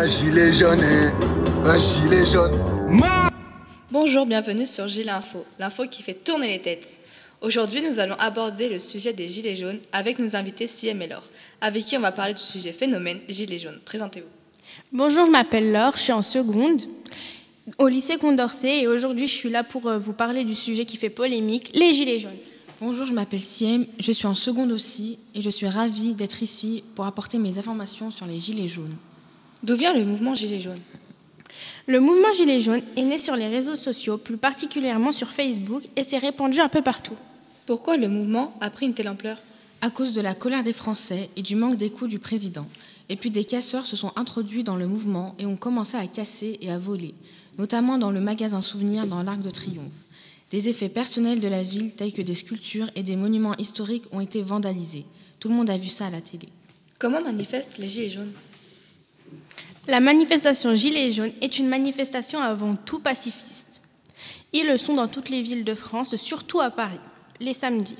Un gilet jaune, hein. un gilet jaune. Bonjour, bienvenue sur Gilet Info, l'info qui fait tourner les têtes. Aujourd'hui, nous allons aborder le sujet des gilets jaunes avec nos invités Siem et Laure, avec qui on va parler du sujet phénomène gilets jaunes. Présentez-vous. Bonjour, je m'appelle Laure, je suis en seconde au lycée Condorcet et aujourd'hui je suis là pour euh, vous parler du sujet qui fait polémique, les gilets jaunes. Bonjour, je m'appelle Siem, je suis en seconde aussi et je suis ravie d'être ici pour apporter mes informations sur les gilets jaunes. D'où vient le mouvement gilets jaunes Le mouvement gilets jaunes est né sur les réseaux sociaux, plus particulièrement sur Facebook et s'est répandu un peu partout. Pourquoi le mouvement a pris une telle ampleur À cause de la colère des Français et du manque d'écoute du président. Et puis des casseurs se sont introduits dans le mouvement et ont commencé à casser et à voler, notamment dans le magasin Souvenir dans l'Arc de Triomphe. Des effets personnels de la ville, tels que des sculptures et des monuments historiques, ont été vandalisés. Tout le monde a vu ça à la télé. Comment manifestent les gilets jaunes? La manifestation Gilets jaunes est une manifestation avant tout pacifiste. Ils le sont dans toutes les villes de France, surtout à Paris, les samedis.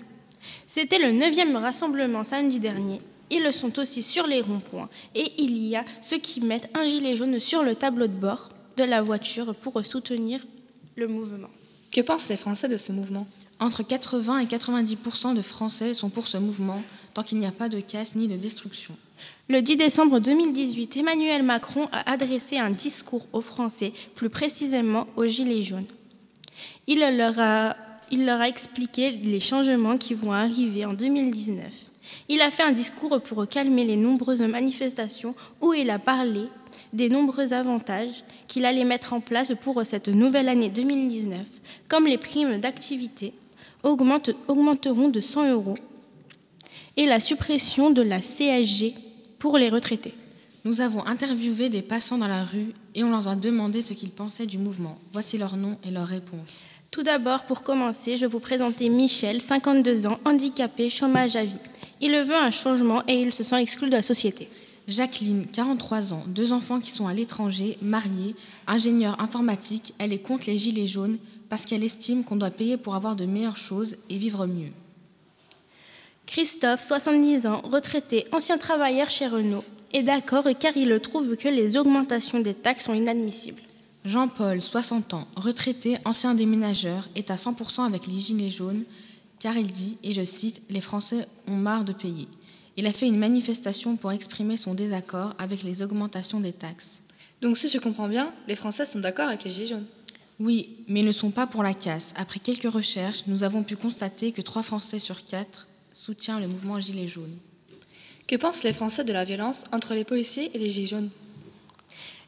C'était le 9e rassemblement samedi dernier. Ils le sont aussi sur les ronds-points. Et il y a ceux qui mettent un gilet jaune sur le tableau de bord de la voiture pour soutenir le mouvement. Que pensent les Français de ce mouvement? Entre 80 et 90% de Français sont pour ce mouvement tant qu'il n'y a pas de casse ni de destruction. Le 10 décembre 2018, Emmanuel Macron a adressé un discours aux Français, plus précisément aux Gilets jaunes. Il leur a, expliqué les changements qui vont arriver en 2019. Il a fait un discours pour calmer les nombreuses manifestations où il a parlé des nombreux avantages qu'il allait mettre en place pour cette nouvelle année 2019, comme les primes d'activité augmenteront de 100 euros et la suppression de la CSG pour les retraités. Nous avons interviewé des passants dans la rue et on leur a demandé ce qu'ils pensaient du mouvement. Voici leurs noms et leurs réponses. Tout d'abord, pour commencer, je vais vous présenter Michel, 52 ans, handicapé, chômage à vie. Il veut un changement et il se sent exclu de la société. Jacqueline, 43 ans, deux enfants qui sont à l'étranger, mariés, ingénieure informatique, elle est contre les gilets jaunes parce qu'elle estime qu'on doit payer pour avoir de meilleures choses et vivre mieux. Christophe, 70 ans, retraité, ancien travailleur chez Renault, est d'accord car il trouve que les augmentations des taxes sont inadmissibles. Jean-Paul, 60 ans, retraité, ancien déménageur, est à 100% avec les gilets jaunes car il dit, et je cite, Les Français ont marre de payer. Il a fait une manifestation pour exprimer son désaccord avec les augmentations des taxes. Donc si je comprends bien, les Français sont d'accord avec les gilets jaunes. Oui, mais ils ne sont pas pour la casse. Après quelques recherches, nous avons pu constater que 3 Français sur 4 soutiennent le mouvement Gilets jaunes. Que pensent les Français de la violence entre les policiers et les gilets jaunes?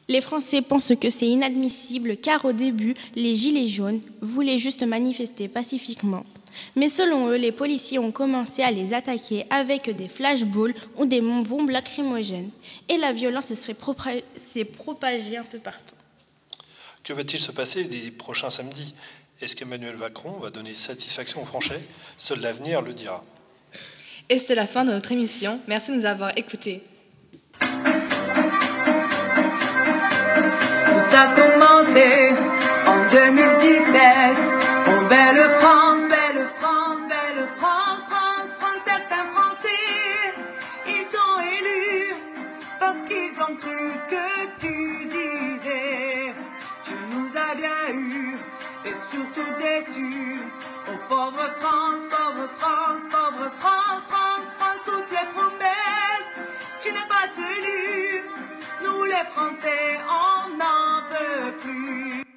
Les Français pensent que c'est inadmissible car au début, les Gilets jaunes voulaient juste manifester pacifiquement. Mais selon eux, les policiers ont commencé à les attaquer avec des flashballs ou des bombes lacrymogènes. Et la violence s'est propagée un peu partout. Que va-t-il se passer les prochains samedis? Est-ce qu'Emmanuel Macron va donner satisfaction aux Français? Seul l'avenir le dira. Et c'est la fin de notre émission. Merci de nous avoir écoutés. Tout a commencé en 2017. Oh belle France, belle France, belle France, France, France, certains Français, ils t'ont élu parce qu'ils ont cru ce que tu disais. Tu nous as bien eu et surtout déçus. Oh pauvre France, pauvre France, nous les Français, on n'en peut plus.